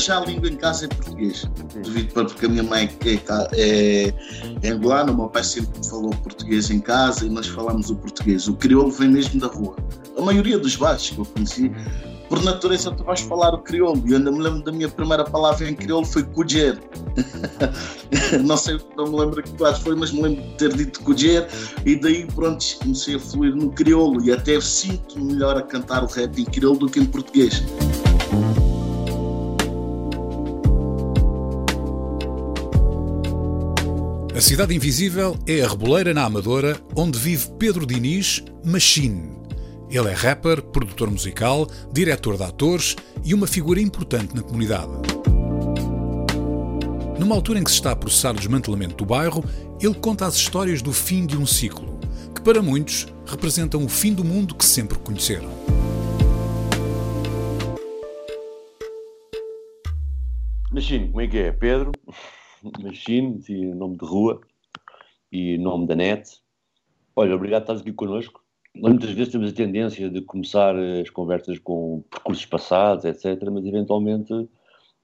Para já a língua em casa é português. Devido para porque a minha mãe é, é, é angolana, o meu pai sempre falou português em casa e nós falamos o português. O crioulo vem mesmo da rua. A maioria dos baixos que eu conheci por natureza tu vais falar o crioulo. E ainda me lembro da minha primeira palavra em crioulo foi cujer. não sei, não me lembro que quase foi, mas me lembro de ter dito cujer. E daí, pronto, comecei a fluir no crioulo. E até sinto melhor a cantar o rap em crioulo do que em português. A Cidade Invisível é a reboleira na Amadora onde vive Pedro Diniz Machine ele é rapper, produtor musical, diretor de atores e uma figura importante na comunidade. Numa altura em que se está a processar o desmantelamento do bairro, ele conta as histórias do fim de um ciclo, que para muitos representam o fim do mundo que sempre conheceram. Machine, como é que é? Pedro, Machine, nome de rua e nome da net. Olha, obrigado por estar aqui connosco. Muitas vezes temos a tendência de começar as conversas com percursos passados, etc., mas eventualmente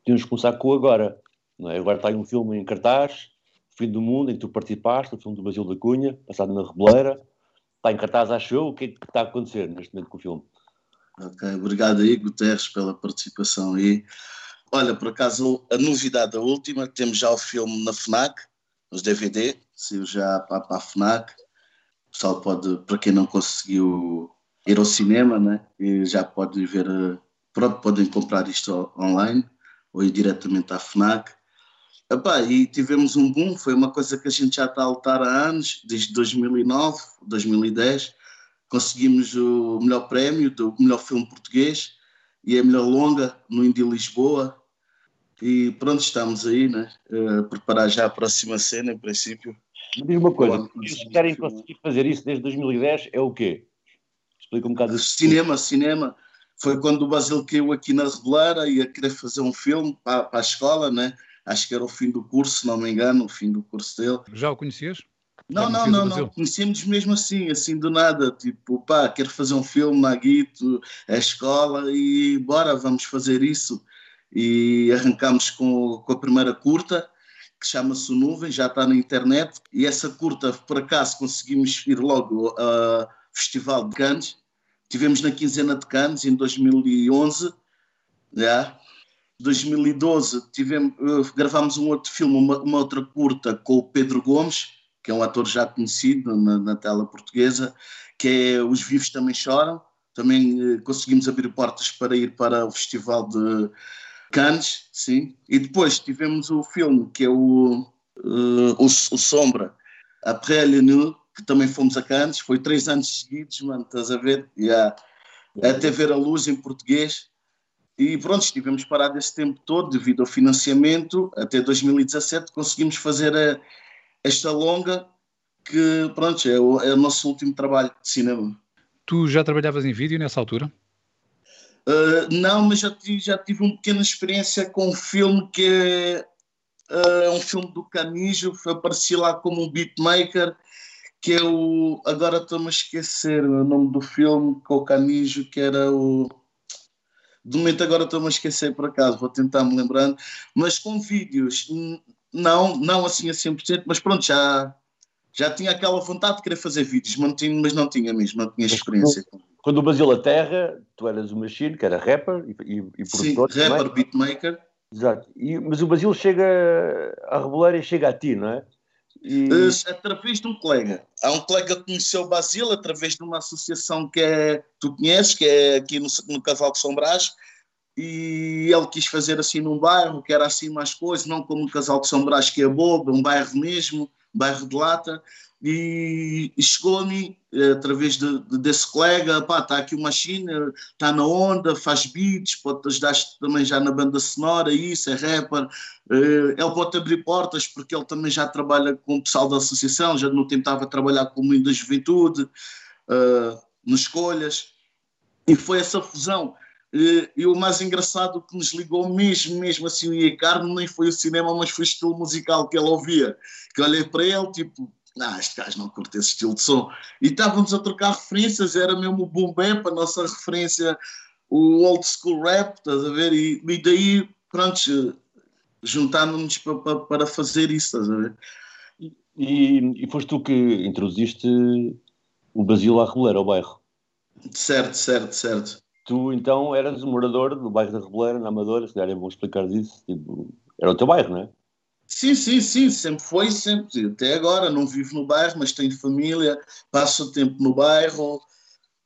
temos que começar com o agora. É? Agora está aí um filme em cartaz, Fim do Mundo, em que tu participaste, o filme do Basil da Cunha, passado na Rebeleira. Está em cartaz, acho eu. O que é que está a acontecer neste momento com o filme? Ok, obrigado aí, Guterres, pela participação aí. Olha, por acaso, a novidade da última, temos já o filme na FNAC, nos DVD, saiu já para, para a FNAC pessoal pode, para quem não conseguiu ir ao cinema, né, já pode ver, pronto, podem comprar isto online ou ir diretamente à FNAC. Epá, e tivemos um boom, foi uma coisa que a gente já está a lutar há anos, desde 2009, 2010. Conseguimos o melhor prémio do melhor filme português e a melhor longa no Indy Lisboa. E pronto, estamos aí, né? Uh, preparar já a próxima cena, em princípio. Me diz uma coisa, se querem conseguir fazer isso desde 2010 é o quê? Explica um bocado isso. Cinema, cinema. Foi quando o Basil caiu aqui na Reguleira e ia querer fazer um filme para, para, a escola, né? Acho que era o fim do curso, se não me engano, o fim do curso dele. Já o conhecias? Não, não, não, não. Conhecemos mesmo assim, assim do nada. Tipo, pá, quero fazer um filme na Guito, a escola e bora, vamos fazer isso. E arrancamos com, com a primeira curta que chama-se Nuvem, já está na internet, e essa curta, por acaso, conseguimos ir logo ao Festival de Cannes, tivemos na quinzena de Cannes em 2011, já. 2012 tivemos, uh, gravámos um outro filme, uma, uma, outra curta com o Pedro Gomes, que é um ator já conhecido na, na tela portuguesa, que é Os Vivos Também Choram. Também uh, conseguimos abrir portas para ir para o Festival de Cannes, sim. E depois tivemos o filme que é o, uh, o, o, Sombra, Après le Nu, que também fomos a Cannes, foi três anos seguidos, mano, estás a ver? Yeah. Até ver a luz em português. E pronto, estivemos parados esse tempo todo devido ao financiamento. Até 2017 conseguimos fazer a, esta longa, que pronto, é o, é o nosso último trabalho de cinema. Tu já trabalhavas em vídeo nessa altura? Uh, não, mas já tive, já tive uma pequena experiência com um filme que é uh, um filme do Canijo, apareci lá como um beatmaker, que é o. Agora estou-me a esquecer o nome do filme com o Canijo, que era o. De momento agora estou-me a esquecer por acaso, vou tentar me lembrando, mas com vídeos, não, não assim a 100%, mas pronto, já, já tinha aquela vontade de querer fazer vídeos, mas não tinha mesmo, não tinha experiência. Quando o Brasil a Terra, tu eras o Machine, que era rapper e, e, e produtor. Sim, rapper, também. beatmaker. Exato. E, mas o Brasil chega a Reboleira e chega a ti, não é? E... Através de um colega. Há um colega que conheceu o Basil através de uma associação que é, tu conheces, que é aqui no, no Cavalo de São Brás, e ele quis fazer assim num bairro, que era assim mais coisa, não como o Casal de São Brás, que é bobo, um bairro mesmo, bairro de Lata, e, chegou a mim, eh, através de, de, desse colega, pá, está aqui uma China, está na onda, faz beats, pode ajudar também já na banda sonora, isso, é rapper, uh, ele pode abrir portas, porque ele também já trabalha com o pessoal da associação, já não tentava trabalhar com o mundo da juventude, uh, nas escolhas, e foi essa fusão. Uh, e o mais engraçado que nos ligou mesmo, mesmo assim, o Iacarno, nem foi o cinema, mas foi o estilo musical que ele ouvia. Que olhei para ele, tipo, ah, este gajo não curte esse estilo de som. E estávamos a trocar referências, era mesmo o boom bap, a nossa referência, o old school rap, estás a ver? E, e daí, pronto, juntámos-nos para, para, para, fazer isso, estás a ver? E, e foste tu que introduziste o Basílio à Reboleira, ao bairro? Certo, certo, certo. Tu então eras morador do bairro da Reboleira, na Amadora, se calhar é bom explicar disso. Tipo, era o teu bairro, não é? Sim, sim, sim, sempre foi, sempre. Até agora não vivo no bairro, mas tenho família, passo tempo no bairro.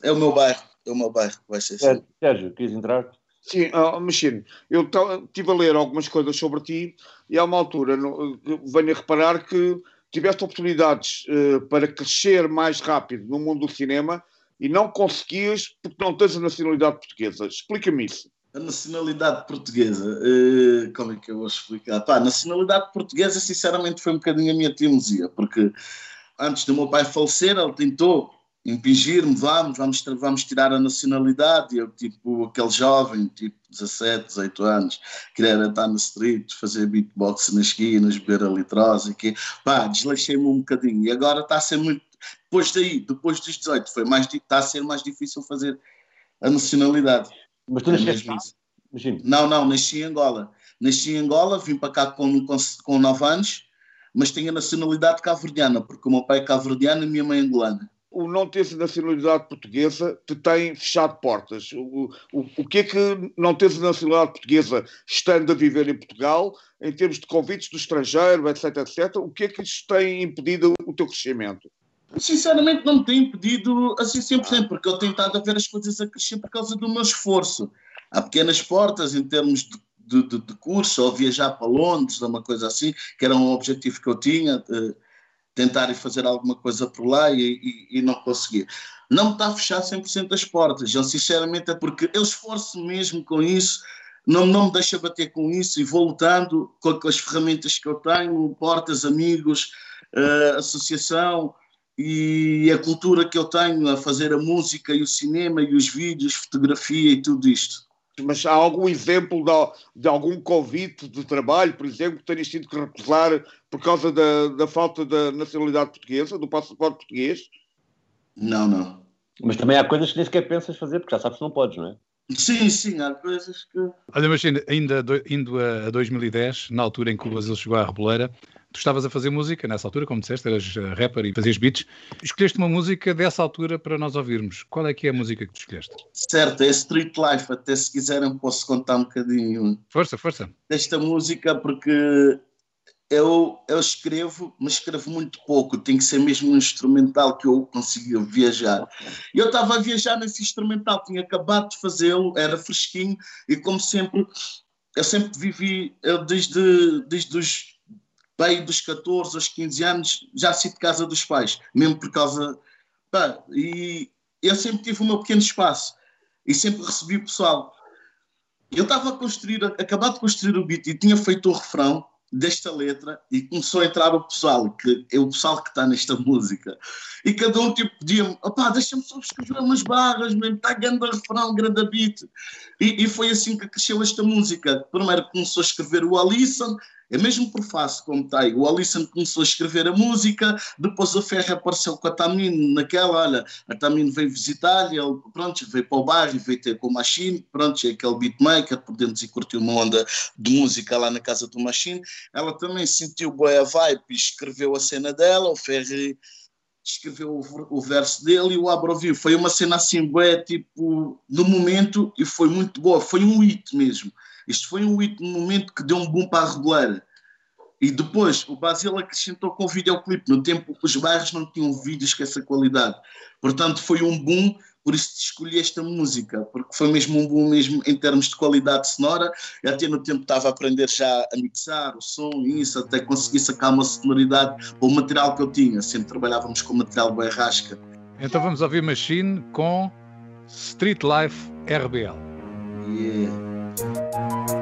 É o meu bairro, é o meu bairro, vai ser assim. Sérgio, queres entrar? Sim, uh, Machine, eu estive a ler algumas coisas sobre ti e há uma altura no, venho a reparar que tiveste oportunidades uh, para crescer mais rápido no mundo do cinema e não conseguias porque não tens a nacionalidade portuguesa. Explica-me isso. A nacionalidade portuguesa, uh, como é que eu vou explicar? Pá, a nacionalidade portuguesa, sinceramente, foi um bocadinho a minha teimosia, porque antes do meu pai falecer, ele tentou impingir-me, vamos, vamos, vamos tirar a nacionalidade, e eu, tipo, aquele jovem, tipo, 17, 18 anos, queria estar no street, fazer beatbox nas esquinas, beber a litrose, que, pá, desleixei-me um bocadinho, e agora está a ser muito, depois daí, depois dos 18, foi mais, está a ser mais difícil fazer a nacionalidade. Mas tu nasceste é Imagina. Não, não, nasci em Angola. Nasci em Angola, vim para cá com, com, com 9 anos, mas tenho a nacionalidade cabo-verdiana, porque o meu pai é cabo-verdiano e a minha mãe é angolana. O não ter nacionalidade portuguesa te tem fechado portas. O, o, o que é que não teres a nacionalidade portuguesa estando a viver em Portugal, em termos de convites do estrangeiro, etc, etc, o que é que isto tem impedido o teu crescimento? Sinceramente, não me tem impedido assim 100%, porque eu tenho estado a ver as coisas a crescer por causa do meu esforço. Há pequenas portas em termos de, de, de, de curso, ou viajar para Londres, ou uma coisa assim, que era um objetivo que eu tinha, tentar fazer alguma coisa por lá e, e, e não conseguia. Não me está a fechar 100% as portas, eu sinceramente é porque eu esforço mesmo com isso, não, não me deixa bater com isso e vou lutando com, com as ferramentas que eu tenho, portas, amigos, uh, associação, e a cultura que eu tenho a fazer a música e o cinema e os vídeos, fotografia e tudo isto. Mas há algum exemplo de, de algum convite de trabalho, por exemplo, que tenhas tido que recusar por causa da, da falta da nacionalidade portuguesa, do passaporte português? Não, não. Mas também há coisas que nem sequer pensas fazer, porque já sabes que não podes, não é? Sim, sim, há coisas que. Olha, mas ainda indo a 2010, na altura em que o Brasil chegou à Reboleira, Tu estavas a fazer música nessa altura, como disseste, eras eh, rapper e fazias beats. Escolheste uma música dessa altura para nós ouvirmos. Qual é que é a música que tu escolheste? Certo, é Street Life. Até se quiserem posso contar um bocadinho. Força, força. Desta música, porque eu, eu escrevo, mas escrevo muito pouco. Tem que ser mesmo um instrumental que eu consiga viajar. E eu estava a viajar nesse instrumental, tinha acabado de fazê-lo, era fresquinho, e como sempre, eu sempre vivi, eu desde, desde os bem dos 14 aos 15 anos já saí de casa dos pais, mesmo por causa. Pá, e eu sempre tive o meu pequeno espaço e sempre recebi o pessoal. Eu estava a construir, acabado de construir o beat e tinha feito o refrão desta letra e começou a entrar o pessoal, que é o pessoal que está nesta música. E cada um tipo pedia-me, opá, deixa-me só escrever umas barras, mesmo, está grande refrão, grande beat. E, e, foi assim que cresceu esta música. Primeiro começou a escrever o Alisson, é mesmo por face como está aí. O Alisson começou a escrever a música, depois o Ferro apareceu com a Tamino naquela, olha, a Tamino veio visitar-lhe, ele, pronto, veio para o bairro, veio ter com o Machine, pronto, é aquele beatmaker, podemos ir curtir uma onda de música lá na casa do Machine. Ela também sentiu boa vibe e escreveu a cena dela, o Ferro escreveu o, verso dele e o Abra ouviu. Foi uma cena assim, bué, tipo, no momento, e foi muito boa, foi um hit mesmo. Isto foi um momento que deu um boom para a reguleira. E depois o Basil acrescentou com o videoclipe. No tempo os bairros não tinham vídeos com essa qualidade. Portanto, foi um boom por isso escolhi esta música, porque foi mesmo um boom mesmo em termos de qualidade sonora. Eu até no tempo estava a aprender já a mixar o som e isso, até conseguir sacar uma sonoridade o material que eu tinha. Sempre trabalhávamos com material bem rasca. Então vamos ouvir Machine com Street Life RBL. Yeah. Thank you.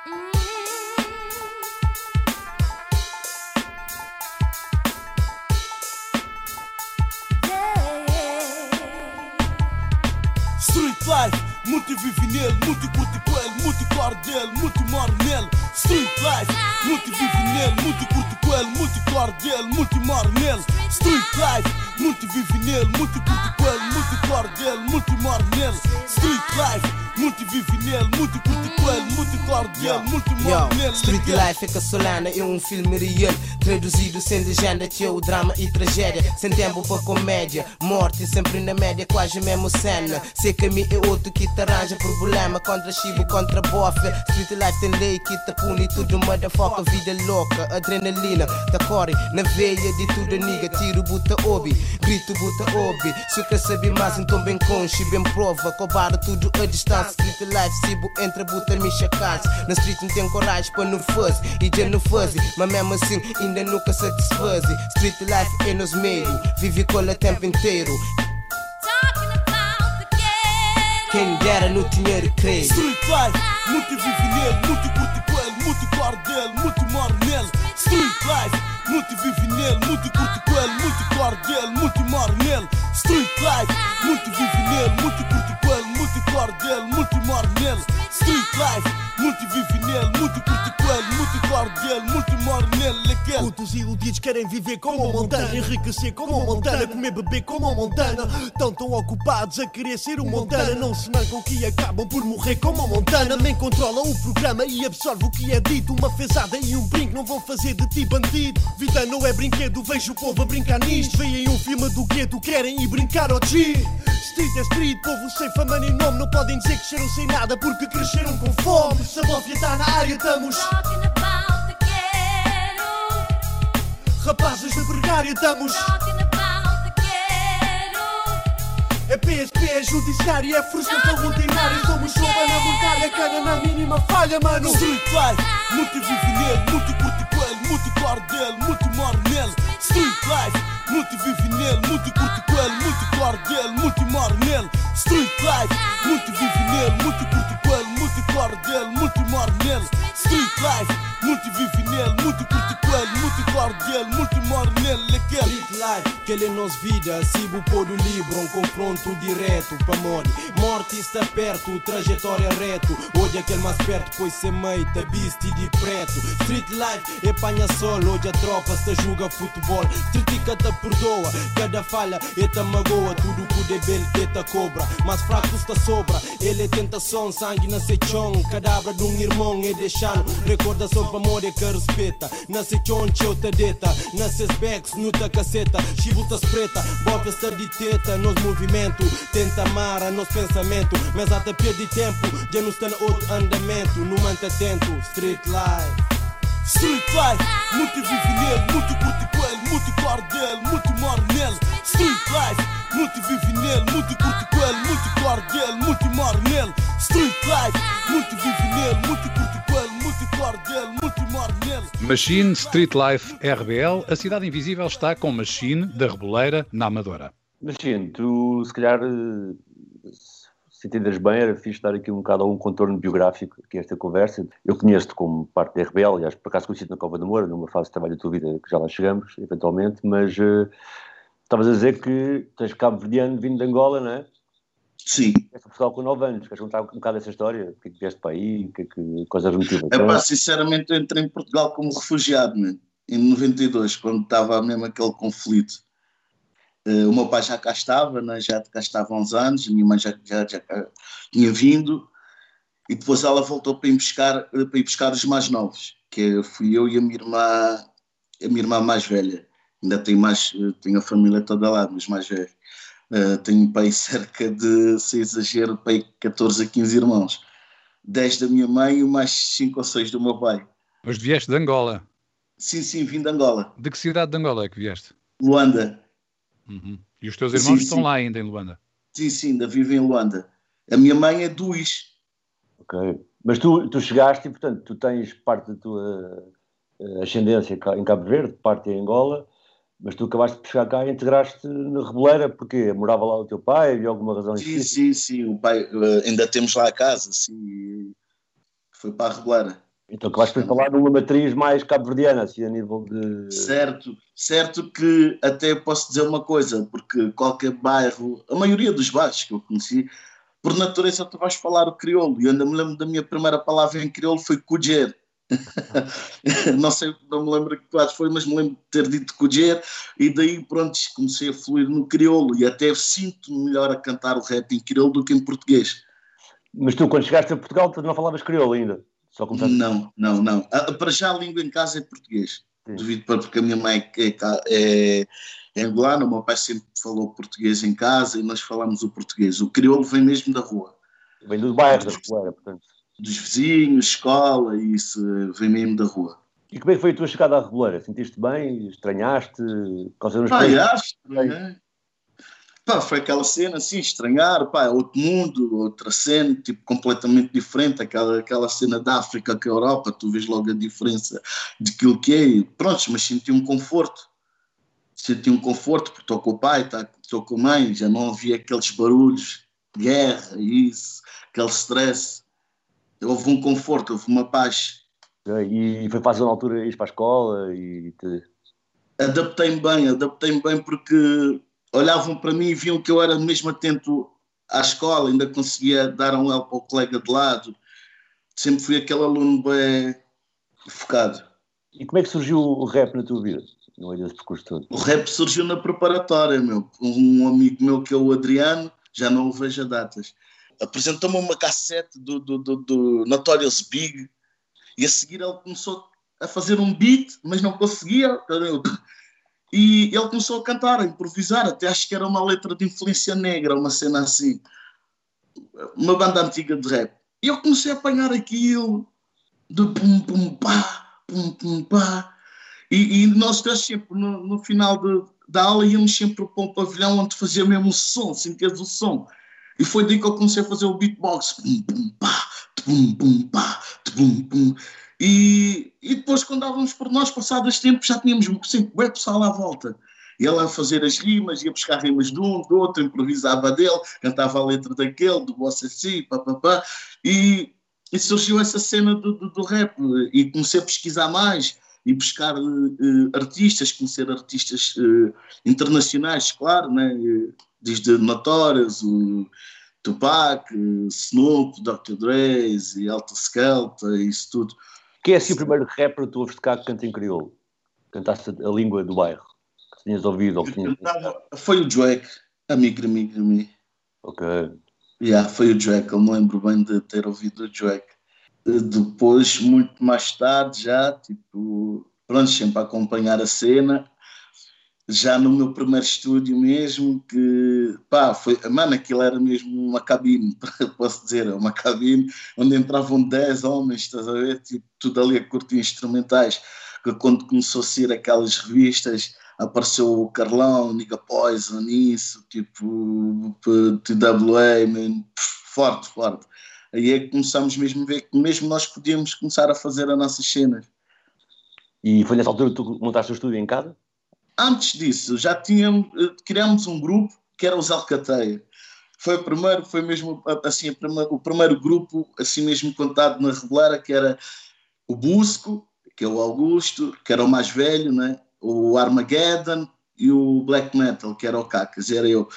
Street life, muito vive nele, muito curte com ele, muito corre dele, muito morre nele. Street life, muito vive nele, muito curte com ele, muito corre dele, muito morre nele. Street life, muito vive nele, muito curte com ele, muito corre dele, muito morre nele. Street life fica solana é um filme real Traduzido sem legenda, teu drama e tragédia. Sem tempo para comédia, morte sempre na média Quase mesmo cena. Sei que mim é outro que te arranja problema Contra chivo, contra bofe. Street life tem lei que te pune Tudo motherfucker, vida louca Adrenalina, tá corre na veia de tudo niga Tiro, buta obi, grito, buta obi. Se quer saber mais então bem conche, bem prova Cobarde tudo a distância Street life, cibo, entra, buta, me chacais Na street não tem coragem para não fazer e já não fazem, mas mesmo assim ainda nunca satisfazem. Street life é nos meios, vive com o tempo inteiro. Quem dera no dinheiro crer. Street life, muito vive nele, muito curte com ele, muito claro dele, muito mora nele. Street life, muito vive nele, muito curte com ele, muito claro dele, muito mora nele. Street life, muito vive nele, muito curte com ele, muito claro dele, muito mora nele. Street life, muito vive nele, muito curte com ele, muito claro dele, muito mora nele. Aquele. Putos iludidos querem viver como a Montana, enriquecer como a Montana, comer beber como a Montana. Tão tão ocupados a querer ser o Montana, não se mancam que acabam por morrer como a Montana. Nem controla o programa e absorve o que é dito. Uma fezada e um brinco não vão fazer de ti bandido. Vida não é brinquedo, vejo o povo a brincar nisto. Veem um filme do gueto, querem ir brincar ao G. Street é street, povo sem fama nem nome. Não podem dizer que cresceram sem nada porque cresceram com fome. Se a bófia está na área, estamos. Rapazes de Bregária, estamos. É PSP, é judiciário, é frustração rotinária. Somos sopa na montanha, cana na mínima falha, mano. Street life, muito vive nele, que ele nos vida, sibo pôr do livro, um confronto direto para morte. Morte está perto, trajetória reto. Hoje aquele mais perto, pois mãe, tá viste de preto. Street life é panha sol, hoje a tropa se julga futebol. Critica te perdoa, cada falha é ta magoa. Tudo que o debel é ta cobra, mas fraco está sobra. Ele é tentação, sangue na sechão. Cadabra de um irmão é deixando. Recordação para é que respeita. Na sechão, teu ta deta. Nasces backs, no ta caceta. Chibutas preta, bota está de teta. Nos movimento, tenta amar a nosso pensamento. Mas até perde tempo, já não está no outro andamento. Não manta atento, street life. Street life, muito vive nele, muito curte com ele, muito claro dele, muito mora nele. Street life, muito vive nele, muito curte com ele, muito claro dele, muito mora nele. Street life, muito vive nele, muito curte com ele, dele, nele. Machine Street Life RBL, a Cidade Invisível está com Machine da Reboleira na Amadora. Machine, tu se calhar se entenderes bem, era fixe dar aqui um bocado algum contorno biográfico aqui a esta conversa. Eu conheço-te como parte da RBL, aliás, por acaso conheci-te na Cova de Moura, numa fase de trabalho da tua vida que já lá chegamos, eventualmente, mas uh, estavas a dizer que tens cabo-verdiano vindo de Angola, não é? Sim. És Portugal com 9 anos, queres contar um bocado essa história? O que é que vieste para aí? O que é que? É pá, sinceramente, eu entrei em Portugal como refugiado, né? em 92, quando estava mesmo aquele conflito. Uh, o meu pai já cá estava, né? já cá estava há uns anos, a minha mãe já, já, já tinha vindo, e depois ela voltou para ir, buscar, para ir buscar os mais novos, que fui eu e a minha irmã, a minha irmã mais velha. Ainda tenho mais, tenho a família toda lá, mas mais velha. Uh, tenho pai cerca de, sem exagero, pai 14 a 15 irmãos. 10 da minha mãe e mais 5 ou 6 do meu pai. Mas vieste de Angola? Sim, sim, vim de Angola. De que cidade de Angola é que vieste? Luanda. Uhum. E os teus irmãos sim, estão sim. lá ainda em Luanda? Sim, sim, ainda vivem em Luanda. A minha mãe é Is. Ok. Mas tu, tu chegaste e, portanto, tu tens parte da tua uh, ascendência em Cabo Verde, parte em Angola, mas tu acabaste de chegar cá e integraste na Rebeleira, porque morava lá o teu pai, havia alguma razão Sim, sim, sim, o pai, uh, ainda temos lá a casa, sim, foi para a Rebeleira. Então acabaste por falar numa matriz mais cabo-verdiana, assim, a nível de... Certo, certo que até posso dizer uma coisa, porque qualquer bairro, a maioria dos bairros que eu conheci, por natureza tu vais falar o crioulo, e ainda me lembro da minha primeira palavra em crioulo foi cujer, não sei, não me lembro que quase foi, mas me lembro de ter dito Cujer, e daí pronto, comecei a fluir no crioulo e até sinto melhor a cantar o rap em crioulo do que em português. Mas tu, quando chegaste a Portugal, tu não falavas crioulo ainda? Só começaste... Não, não, não. Para já a língua em casa é português. Sim. Devido para porque a minha mãe é, é, é angolana, o meu pai sempre falou português em casa e nós falamos o português. O crioulo vem mesmo da rua. Vem do bairro da rua, portanto dos vizinhos, escola, e isso vem mesmo da rua. E como é que foi a tua chegada à Reboleira? Sentiste bem? Estranhaste? Eram os pá, foi aquela cena assim, estranhar, pá, outro mundo, outra cena, tipo, completamente diferente, aquela, aquela cena da África com a Europa, tu vês logo a diferença de aquilo que é, pronto, mas senti um conforto, senti um conforto, porque estou com o pai, tá, estou com a mãe, já não havia aqueles barulhos, guerra, isso, aquele stress, houve um conforto, houve uma paz. E foi fácil na altura ir para a escola e te... Adaptei-me bem, adaptei-me bem porque olhavam para mim e viam que eu era mesmo atento à escola, ainda conseguia dar um help ao colega de lado. Sempre fui aquele aluno bem focado. E como é que surgiu o rap na tua vida? No meio desse percurso todo? O rap surgiu na preparatória, meu. Um amigo meu que é o Adriano, já não o vejo a datas apresentou-me uma cassete do, do, do, do, Notorious Big e a seguir ele começou a fazer um beat, mas não conseguia. E ele começou a cantar, a improvisar, até acho que era uma letra de influência negra, uma cena assim. Uma banda antiga de rap. E eu comecei a apanhar aquilo de pum pum pá, pum pum pá. E, e nós sempre, no, no final de, da aula, íamos sempre para um pavilhão onde fazia mesmo o som, sentias o som. E foi daí que eu comecei a fazer o beatbox. Pum, pum, pá, pum, pum, pá, pum, pum. E, e depois, quando dávamos por nós, passado este tempo, já tínhamos sempre o pessoal à volta. E ele a fazer as rimas, ia buscar rimas de um, do outro, improvisava dele, cantava a letra daquele, do Bossa assim, papapá. E, e surgiu essa cena do, do, do, rap. E comecei a pesquisar mais e buscar uh, artistas, conhecer artistas uh, internacionais, claro, né? desde Notorious, o Tupac, Snoop, Dr. Dre e Alta Skelta, isso tudo. Quem é assim o primeiro rapper que tu ouves cá que canta em crioulo? Cantaste a língua do bairro? Que tinhas ouvido? Ou tinhas... Foi o Drake, amigo, amigo mim. Ok. Yeah, foi o Drake, eu me lembro bem de ter ouvido o Drake. Depois, muito mais tarde, já, tipo, pronto, sempre a acompanhar a cena, já no meu primeiro estúdio mesmo, que pá, foi, mano, aquilo era mesmo uma cabine, posso dizer, uma cabine onde entravam 10 homens, estás a ver? Tipo, tudo ali a curtir instrumentais. Que quando começou a ser aquelas revistas, apareceu o Carlão, Nigga Poison, isso, tipo, TWA, forte, forte. Aí é que começamos mesmo a ver que mesmo nós podíamos começar a fazer as nossas cenas. E foi nessa altura que tu montaste o estúdio em casa? Antes disso, já tínhamos, eh, criámos um grupo que era os Alcateia. Foi o primeiro, foi mesmo assim, o primeiro grupo, assim mesmo contado na Regulara, que era o Busco, que é o Augusto, que era o mais velho, né? o Armageddon e o Black Metal, que era o Cacas, era eu.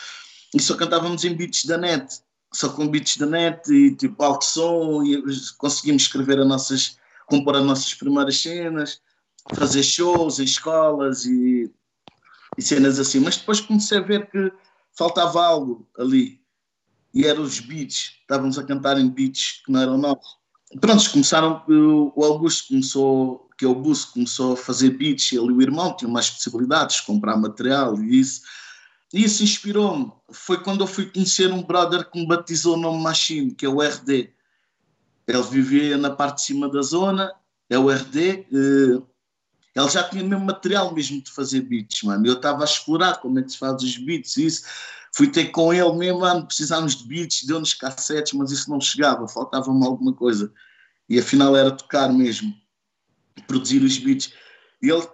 E só cantávamos em beats da net, só com beats da net e tipo alto som, e conseguimos escrever as nossas, compor as nossas primeiras cenas, fazer shows em escolas e e cenas assim. Mas depois comecei a ver que faltava algo ali. E eram os beats. Estávamos a cantar em beats que não eram nossos. Prontos, começaram. O Augusto começou, que é o Bus, começou a fazer beats. Ele e o irmão tinham mais possibilidades, comprar material e isso. Isso inspirou-me. Foi quando eu fui conhecer um brother que me batizou o nome Machine, que é o RD. Ele vivia na parte de cima da zona, é o RD. Eh, ele já tinha mesmo material mesmo de fazer beats, mano. Eu estava a explorar como é que se faz os beats e isso. Fui ter com ele mesmo, mano, precisávamos de beats, deu-nos cassetes, mas isso não chegava, faltava-me alguma coisa. E afinal era tocar mesmo, produzir os beats. E ele,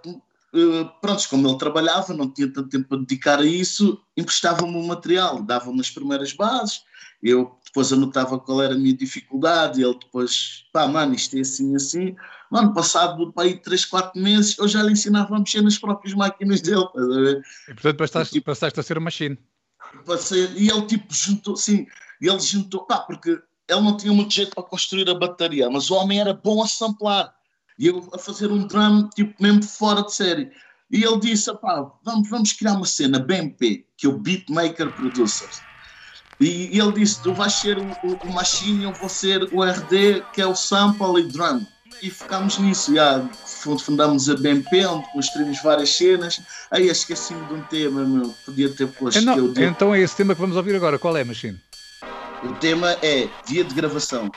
eh, pronto, como ele trabalhava, não tinha tanto tempo para dedicar a isso, emprestava-me o material, dava-me as primeiras bases, eu depois anotava qual era a minha dificuldade, ele depois, pá, mano, isto é assim, assim. Mano, passado para aí 3, 4 meses, eu já lhe ensinava a mexer nas próprias máquinas dele, estás a ver? E portanto passaste, tipo, passaste a ser uma machine. Passei, e ele tipo juntou, sim, ele juntou, pá, porque ele não tinha muito jeito para construir a bateria, mas o homem era bom a samplar. E eu a fazer um drum, tipo, mesmo fora de série. E ele disse, pá, vamos, vamos criar uma cena, BMP, que é o Beatmaker Producers e, ele disse: Tu vais ser o, o, o Machine, eu vou ser o RD, que é o sample e drum. E ficámos nisso, já fundamos a BMP, onde construímos várias cenas. Aí esqueci-me de um tema, meu, podia ter posto. Então, eu então é esse tema que vamos ouvir agora. Qual é, Machine? O tema é dia de gravação.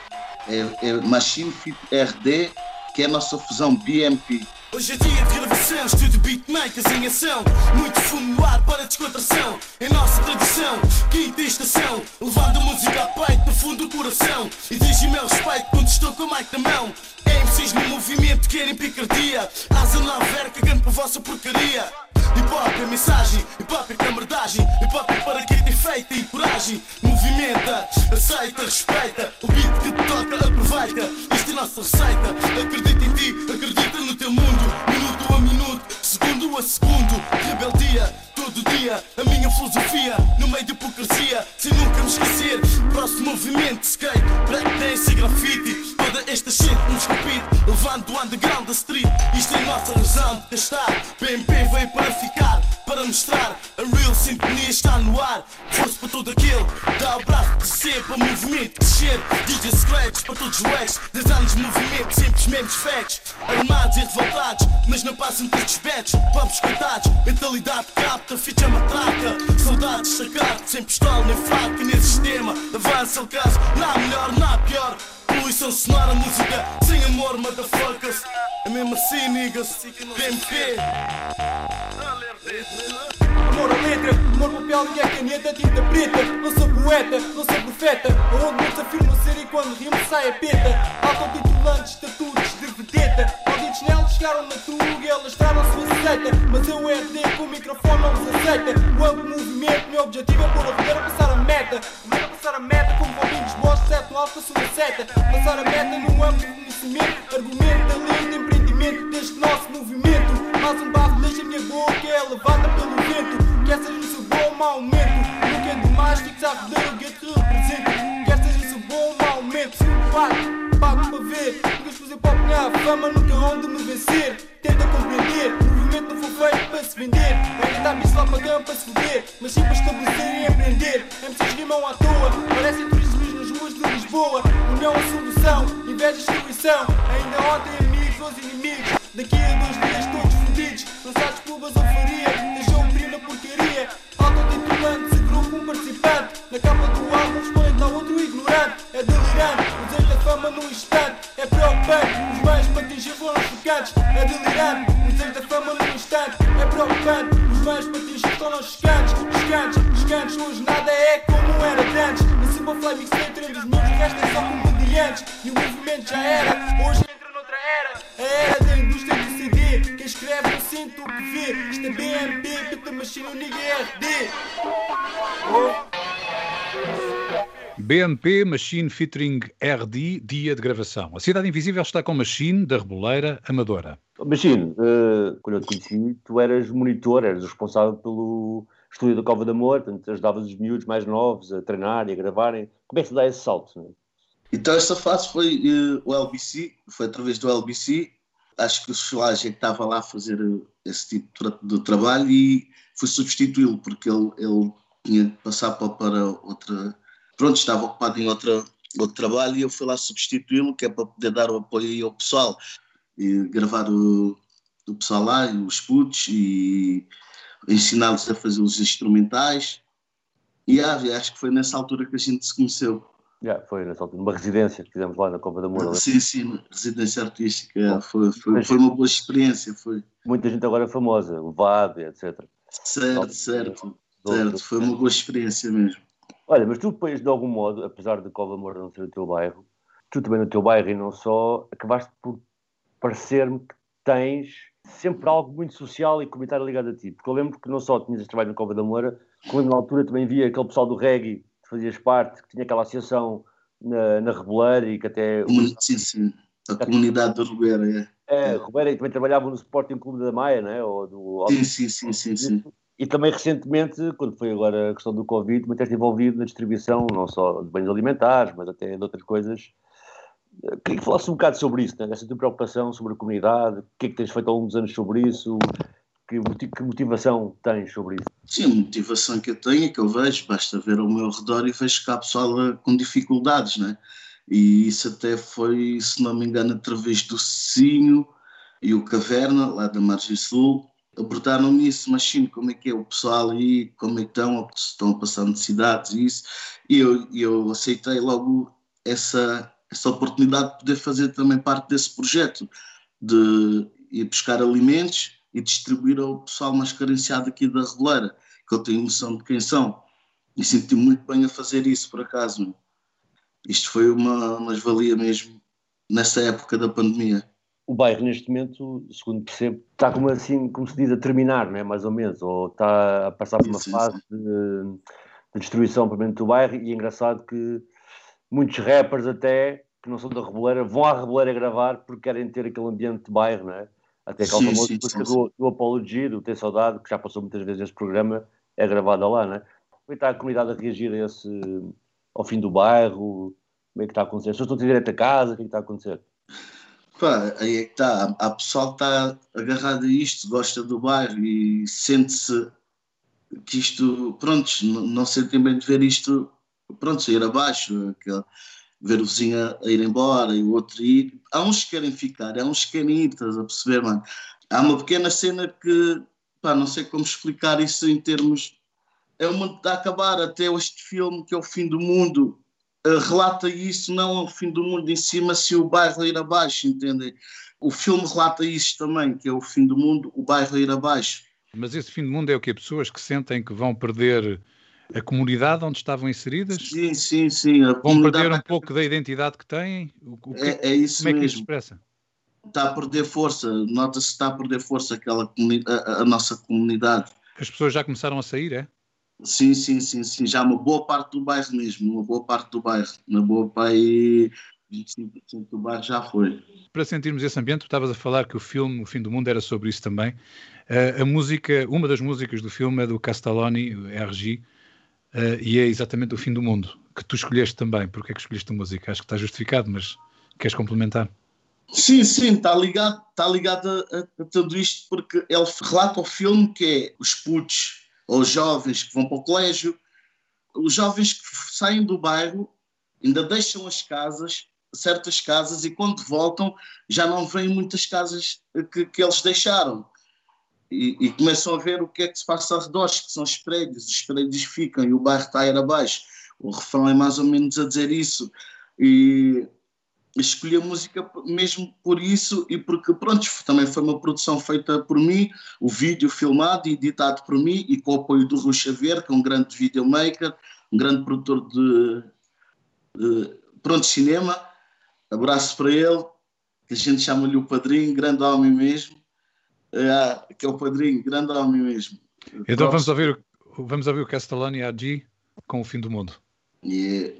É, é Machine Fit RD, que é a nossa fusão BMP. Hoje é dia de gravação, estúdio beatmakers em ação. Muito fumo no ar para descontração. É nossa tradição, quinta estação. Levando a música a peito, no fundo do coração. E dirigi meu respeito quando estou com o mic na mão. MCs no movimento querem picardia. Asa na cagando para a vossa porcaria Hip hop é mensagem, hip hop é camaradagem Hip hop é para quem tem feito e coragem. Movimenta, aceita, respeita O beat que te toca, aproveita. Isto é nossa receita. Acredita em ti, acredita no teu mundo Minuto a minuto, segundo a segundo Rebeldia, todo dia A minha filosofia, no meio de hipocrisia Sem nunca me esquecer Próximo movimento, skate, breakdance e grafite Toda esta gente nos compete Levando o underground da street Isto é nossa razão de gastar BMP veio para ficar Para mostrar. A real sintonia está no ar. Força para todo aquele Dá o braço de ser para movimento crescer. DJ Scratch para todos os ex. 10 anos de movimento, mesmos facts. Armados e revoltados Mas não passam por despetos. Vamos coitados Mentalidade capta, ficha matraca. Saudades sacados Sem pistola nem faca nesse sistema. Avança o caso Não há melhor, não há pior. Poluição sonora, música sem amor, motherfuckers. É mesmo assim, niggas. BMP Amor à letra, amor papel e a caneta, tinta preta. Não sou poeta, não sou profeta. Aonde muitos afirmam ser e quando rimo sai a peta. Autotitulantes, estatutos de vedeta. Malditos nelos chegaram na tuga elas travam-se aceita Mas eu RD com o microfone não vos aceita O amplo movimento, meu objetivo é pôr a poder a passar a meta. Poder a passar a meta como bombinhos bons, sete no alfa, sua seta. Passar a meta num amplo conhecimento Argumento, talento, empreendimento deste nosso movimento. Mais um bafo deixa minha boca é levada pelo vento. Quer seja seu bom ou mau momento Nunca é demais, fixa a rodeio, o gueto que representa Quer seja seu bom ou mau momento Pago, pago para ver. Nunca fazer pop ganhar fama, nunca onde me vencer. Tenta compreender, o movimento não foi feito para se vender. Ainda está bicho lá para para se foder. Mas sim para estabelecer e empreender. MCs rimam à toa, parecem turistas nas ruas de Lisboa. União a solução, inveja e destruição. Ainda ontem Daqui a dois dias todos fodidos Lançados por ou faria Deixou o brilho porcaria. Autotitulante, se grupo um participante. Na capa do álbum responde ao outro ignorante. É delirante, desejo da fama num instante. É preocupante, os meios para atingir foram chocantes É delirante, desejo da fama num instante. É preocupante, os meios para atingir foram chocantes Chocantes, chocantes, hoje nada é como era antes. Na Simple Fly Mixtape, dos meus, o resto é só comediantes E o movimento já era, hoje A era da indústria do CD Quem escreve não sente o que vê Isto é BMP, Pita Machine, é RD BMP Machine featuring RD, dia de gravação. A Cidade Invisível está com Machine, da Reboleira, Amadora. Machine, uh, quando eu te conheci, tu eras monitor, eras responsável pelo estúdio da Cova da Amor, portanto ajudavas os miúdos mais novos a treinar e a gravarem. Como é que se dá esse salto? Né? Então essa fase foi uh, o LBC, foi através do LBC, acho que o Solagem estava lá a fazer esse tipo de trabalho e fui substituí-lo, porque ele, ele tinha de passar para outra. Pronto, estava ocupado em outra, outro trabalho e eu fui lá substituí-lo, que é para poder dar o apoio ao pessoal e gravar o, o pessoal lá, os putos, e ensiná-los a fazer os instrumentais. E ah, acho que foi nessa altura que a gente se conheceu. Yeah, foi nessa altura, numa residência que fizemos lá na Copa da Moura. Sim, sim, residência artística. Foi, foi, foi, uma boa experiência. Foi. Muita gente agora é famosa, o VAD, etc. Certo, certo, certo. Foi uma boa experiência mesmo. Olha, mas tu depois, de algum modo, apesar de Cova Moura não ser o teu bairro, tu também no teu bairro e não só, acabaste por parecer-me que tens sempre algo muito social e comunitário ligado a ti. Porque eu lembro que não só tinhas este trabalho na Cova da Moura, como na altura também via aquele pessoal do reggae fazias parte, que tinha aquela associação na, na Reboleira e que até. Sim, sim. A comunidade da Ribeira, é. É, Ribeira e também trabalhavam no Sporting Clube da Maia, né? Ou do... Sim, sim, sim, sim, sim. E também recentemente, quando foi agora a questão do Covid, também estás envolvido na distribuição não só de bens alimentares, mas até de outras coisas. Queria que falasse um bocado sobre isso, né? dessa tua preocupação sobre a comunidade, o que é que tens feito ao longo dos anos sobre isso, que, que motivação tens sobre isso? Sim, a motivação que eu tenho é que eu vejo, basta ver ao meu redor e vejo que há pessoal com dificuldades, né? E isso até foi, se não me engano, através do Cicinho e o Caverna, lá da Margem Sul, abordaram-me isso, mas sim, como é que é o pessoal aí, como é que estão, estão a passar necessidades e isso. E eu, eu aceitei logo essa, essa oportunidade de poder fazer também parte desse projeto, de ir buscar alimentos e distribuir ao pessoal mais carenciado aqui da Reboleira, que eu tenho noção de quem são. E senti muito bem a fazer isso, por acaso. Isto foi uma mais-valia mesmo nessa época da pandemia. O bairro, neste momento, segundo percebo, está como assim, como se diz, a terminar, não é? mais ou menos, ou está a passar por uma sim, fase sim. De, de, destruição para dentro do bairro, e é engraçado que muitos rappers até, que não são da Reboleira, vão à Reboleira gravar porque querem ter aquele ambiente de bairro, não é? Até aquele famoso sim, música do, do Apologia, do Ter Saudade, que já passou muitas vezes esse programa, é gravada lá, não é? Como é que está a comunidade a reagir a esse, ao fim do bairro? Como é que está a acontecer? As pessoas estão direto a casa? O que é que está a acontecer? Pá, aí é que está. Há pessoal que está agarrado a isto, gosta do bairro e sente-se que isto, pronto, não, sentem bem de ver isto, pronto, sair abaixo, aquele, ver o vizinho a, ir embora e o outro ir. Há uns que querem ficar, há uns que querem ir, estás a perceber, mano? Há uma pequena cena que, pá, não sei como explicar isso em termos. É o mundo a acabar, até este filme que é o fim do mundo, uh, relata isso, não é o fim do mundo em cima, se o bairro ir abaixo, entendem? O filme relata isso também, que é o fim do mundo, o bairro ir abaixo. Mas esse fim do mundo é o que? Pessoas que sentem que vão perder a comunidade onde estavam inseridas? Sim, sim, sim. A Vão perder um pouco da identidade que têm? Que, é, é, isso como mesmo. é que isso expressa? Está a perder força, nota-se que está a perder força aquela a, a, nossa comunidade. As pessoas já começaram a sair, é? Sim, sim, sim, sim. Já uma boa parte do bairro mesmo, uma boa parte do bairro. Na boa pai 25% do bairro já foi. Para sentirmos esse ambiente, tu estavas a falar que o filme O Fim do Mundo era sobre isso também. Uh, a música, uma das músicas do filme é do Castelloni, RG, uh, e é exatamente o fim do mundo, que tu escolheste também. Porquê é que escolheste a música? Acho que está justificado, mas queres complementar? Sim, sim, está ligado, está ligado a, a, a, tudo isto, porque ele relata o filme que é os putos ou os jovens que vão para o colégio, os jovens que saem do bairro ainda deixam as casas, certas casas, e quando voltam já não vêm muitas casas que, que eles deixaram e, e, começam a ver o que é que se passa ao redor, que são os prédios, os prédios ficam e o bairro está a ir abaixo. O refrão é mais ou menos a dizer isso. E escolhi a música mesmo por isso e porque, pronto, também foi uma produção feita por mim, o vídeo filmado e editado por mim e com o apoio do Rui Xavier, que é um grande videomaker, um grande produtor de, de pronto, cinema. Abraço para ele, que a gente chama-lhe o padrinho, grande homem mesmo é, que é o padrinho, grande homem mesmo. Então vamos ouvir, vamos ouvir o Castellani AG com o fim do mundo. Yeah.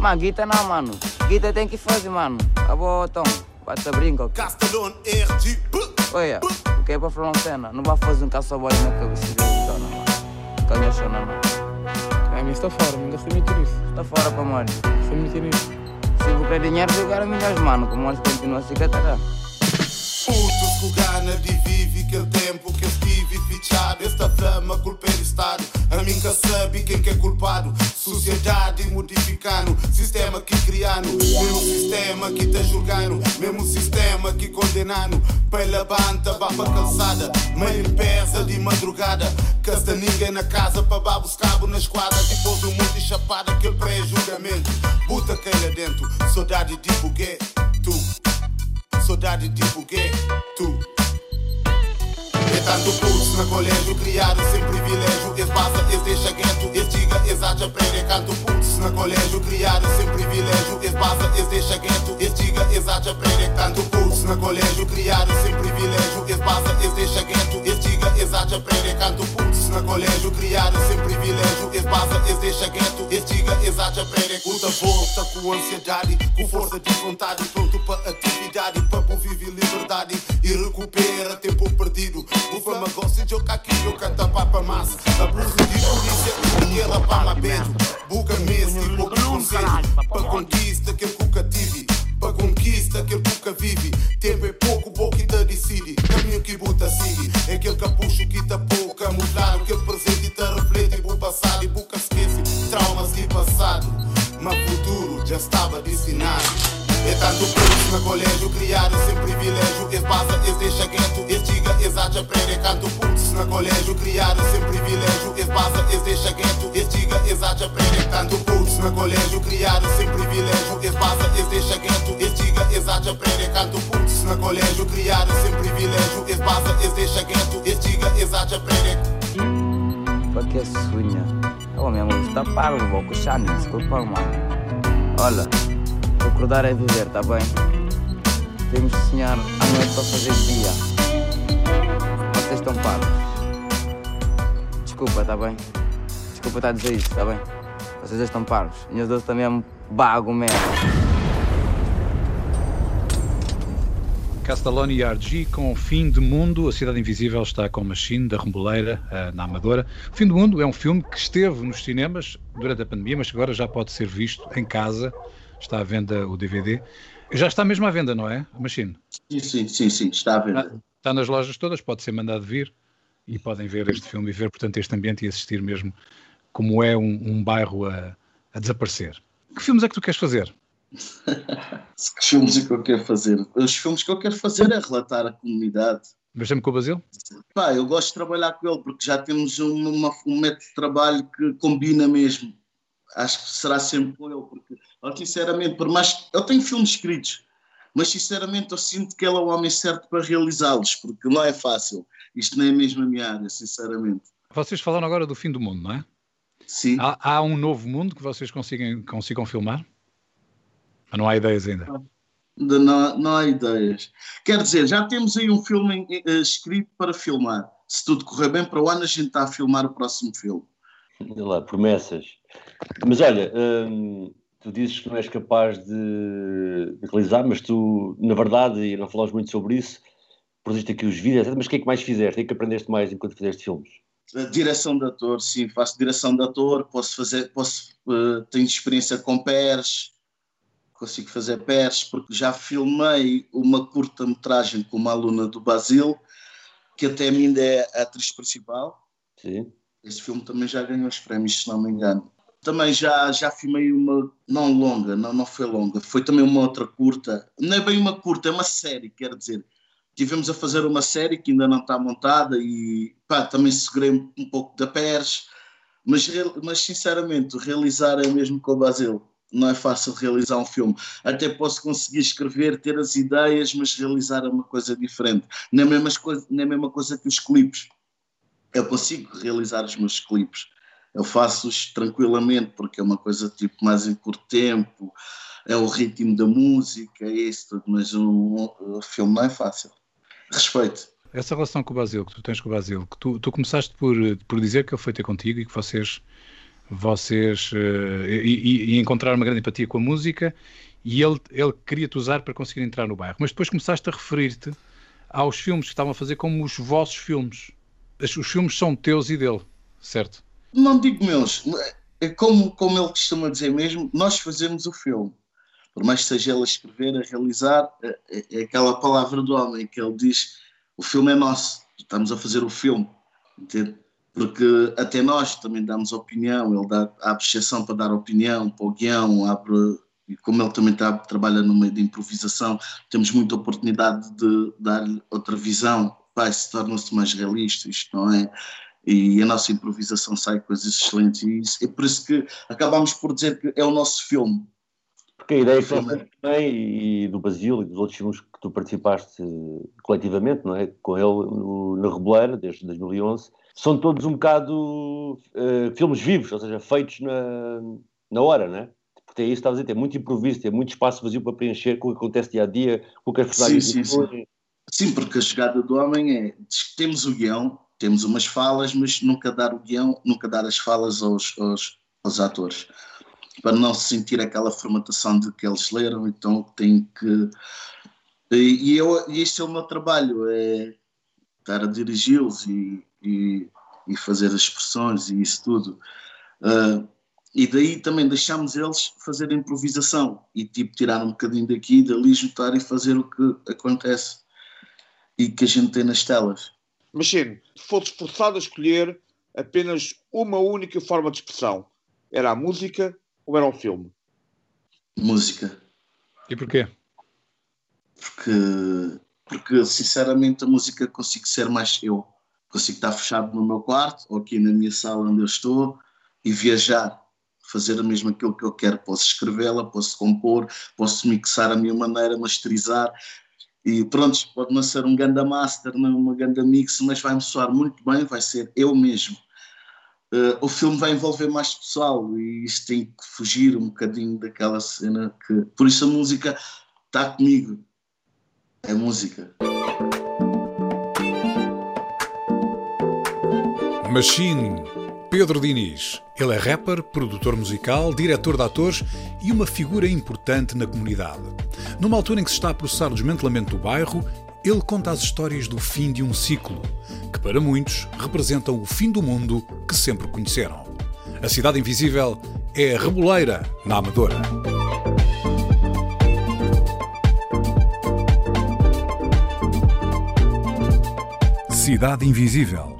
Mano, Guita não, mano. Guita tem que fazer, mano. Acabou, Tom. Bate brinca. Castellon RG. Olha, o que é para falar uma cena? Não vai fazer um caça-boy na cabeça de dona, mano. Calha chona, mano. A mim está fora, me gastei muito nisso. Está fora, para mano. Foi muito nisso. Se vou querer dinheiro, jogar a milhões, mano. Como eles continuam a se catar. Putos com gana de vive aquele tempo que estive fichado. Esta fama, culpa é do Estado. A mim que sabe quem que é culpado. Sociedade modificando, sistema que criando. Mesmo sistema que tá julgando, mesmo sistema que condenando. Pela banda, pra calçada. Meio em pesa de madrugada. Casta ninguém na casa para babos cabo na esquadra. Depois do mundo chapada, aquele pré-julgamento. Puta que lá dentro, saudade de buguê. Tu saudade de buguê, tu. É tanto curso na colégio, criado sem privilégio. Esse passa, esse deixa gueto, esse diga, prende. Canto putz na colégio, criado sem privilégio. Esse passa, esse deixa gueto, esse diga, prende. Canto curso na colégio, criado sem privilégio. Esse passa, deixa gueto, esse diga, prende. Canto putz na colégio, criado sem privilégio. Esse passa, esse deixa gueto, esse diga, prende. Puta volta com ansiedade, com força de vontade, pronto para atividade, para viver liberdade e recupera tempo perdido. O fama gosta de jogar aquilo, canta papa massa. Abuso de polícia, aquela pama beijo. Mês e pouco conselho. Para conquista, aquele cuca tive. Para conquista, aquele cuca vive. Tempo é pouco, pouco e te decide. Caminho que buta sigue. É aquele capucho que tá pouco a mudar. Aquele presente e te reflete e passado. E buca esquece traumas de passado. Mas futuro já estava destinado. Tanto curso na colégio, criado sem privilégio. Esse passa, esse deixa gueto, esse diga, esse acha. Canto putz na colégio, criado sem privilégio. Esse passa, esse deixa gueto, esse diga, esse acha. Canto putz na colégio, criado sem privilégio. Esse passa, esse deixa gueto, esse diga, esse acha. Canto putz na colégio, criado sem privilégio. Esse passa, esse deixa gueto, esse diga, esse acha. Para que sonha? Oh, meu amor, está pago, vou puxar nisso, desculpa, mano. Olha. Acordar é viver, tá bem? Temos de sonhar à noite para fazer dia. Vocês estão pagos. Desculpa, tá bem? Desculpa estar a dizer isto, tá bem? Vocês estão pagos. Minhas doces também é um bago mesmo. Castelloni e RG com o Fim do Mundo. A Cidade Invisível está com Machine, da Remboleira, na Amadora. O Fim do Mundo é um filme que esteve nos cinemas durante a pandemia, mas agora já pode ser visto em casa está à venda o DVD. Já está mesmo à venda, não é? A Machine? Sim, sim, sim, sim, está à venda. Está, está nas lojas todas, pode ser mandado vir e podem ver este filme e ver, portanto, este ambiente e assistir mesmo como é um, um bairro a, a, desaparecer. Que filmes é que tu queres fazer? que filmes é que eu quero fazer? Os filmes que eu quero fazer é relatar a comunidade. Mas sempre com o Basil? Pá, eu gosto de trabalhar com ele porque já temos uma, um método de trabalho que combina mesmo. Acho que será sempre com ele, porque eu, sinceramente, por mais. Eu tenho filmes escritos, mas sinceramente eu sinto que ele é o homem certo para realizá-los, porque não é fácil. Isto nem é mesmo a minha área, sinceramente. Vocês falaram agora do fim do mundo, não é? Sim. Há, há um novo mundo que vocês consigam, consigam filmar? Ou não há ideias ainda? Não, não há ideias. Quer dizer, já temos aí um filme uh, escrito para filmar. Se tudo correr bem, para o ano a gente está a filmar o próximo filme. Olha lá, promessas. Mas olha, hum, tu dizes que não és capaz de, de, realizar, mas tu, na verdade, e não falas muito sobre isso, produziste aqui os vídeos, mas o que é que mais fizeste? O que é que aprendeste mais enquanto fizeste filmes? Direção de ator, sim, faço direção de ator, posso fazer, posso, uh, tenho experiência com pairs, consigo fazer pairs, porque já filmei uma curta-metragem com uma aluna do Basil, que até a mim ainda é a atriz principal. Sim. Esse filme também já ganhou os prémios, se não me engano. Também já, já filmei uma, não longa, não, não foi longa, foi também uma outra curta. Não é bem uma curta, é uma série, quer dizer. Tivemos a fazer uma série que ainda não está montada e pá, também segurei um pouco da pers, mas, mas sinceramente, realizar é mesmo com o Basil. Não é fácil realizar um filme. Até posso conseguir escrever, ter as ideias, mas realizar é uma coisa diferente. Não é a mesma coisa, não é a mesma coisa que os clipes. Eu consigo realizar os meus clipes eu faço-os tranquilamente, porque é uma coisa tipo mais em curto tempo, é o ritmo da música, é isso tudo, mas o, o filme não é fácil. Respeito. Essa relação com o Basil, que tu tens com o Basil, que tu, tu começaste por, por dizer que ele foi ter contigo e que vocês, vocês uh, e, e, encontraram uma grande empatia com a música e ele, ele queria-te usar para conseguir entrar no bairro. Mas depois começaste a referir-te aos filmes que estavam a fazer como os vossos filmes. Os filmes são teus e dele, certo? Não digo meus, é como, como ele costuma dizer mesmo, nós fazemos o filme. por mais que seja ele a escrever, a realizar, é, é, é aquela palavra do homem que ele diz: o filme é nosso, estamos a fazer o filme, entende? Porque até nós também damos opinião, ele dá, abre exceção para dar opinião, para o guião, abre, e como ele também tá, trabalha no meio de improvisação, temos muita oportunidade de dar outra visão, vai, se torna-se mais realista, isto não é? E a nossa improvisação sai coisas excelentes, e isso, é por isso que acabamos por dizer que é o nosso filme, porque a ideia que também, e do Basílio e dos outros filmes que tu participaste coletivamente, não é? Com ele na Reboleira, desde 2011, são todos um bocado uh, filmes vivos, ou seja, feitos na, na hora, não é? Porque é isso que estás a dizer, tem muito improviso, tem muito espaço vazio para preencher com o que acontece dia a dia, com o que as personagens sim, sim, sim. sim, porque a chegada do homem é temos o guião, temos umas falas, mas nunca dar o guião, nunca dar as falas aos, aos, aos atores para não se sentir aquela formatação de que eles leram, então tem que. E, eu, e este é o meu trabalho, é estar a dirigi-los e, e, e, fazer as expressões e isso tudo. Uh, e daí também deixamos eles fazer improvisação e tipo tirar um bocadinho daqui e dali juntar e fazer o que acontece e que a gente tem nas telas. Mas sim, se fosse forçado a escolher apenas uma única forma de expressão, era a música ou era um filme? Música. E porquê? Porque, porque sinceramente a música consigo ser mais eu. Consigo estar fechado no meu quarto ou aqui na minha sala onde eu estou e viajar, fazer a mesma aquilo que eu quero. Posso escrevê-la, posso compor, posso mixar a minha maneira, masterizar. E pronto, pode não ser um ganda master, não uma ganda mix, mas vai-me soar muito bem, vai ser eu mesmo uh, o filme vai envolver mais pessoal e isto tem que fugir um bocadinho daquela cena que. Por isso a música está comigo. É música. Machine, Pedro Diniz. Ele é rapper, produtor musical, diretor de atores e uma figura importante na comunidade. Numa altura em que se está a processar o desmantelamento do bairro, ele conta as histórias do fim de um ciclo, que para muitos representam o fim do mundo que sempre conheceram. A Cidade Invisível é a Reboleira, na Amadora. Cidade Invisível,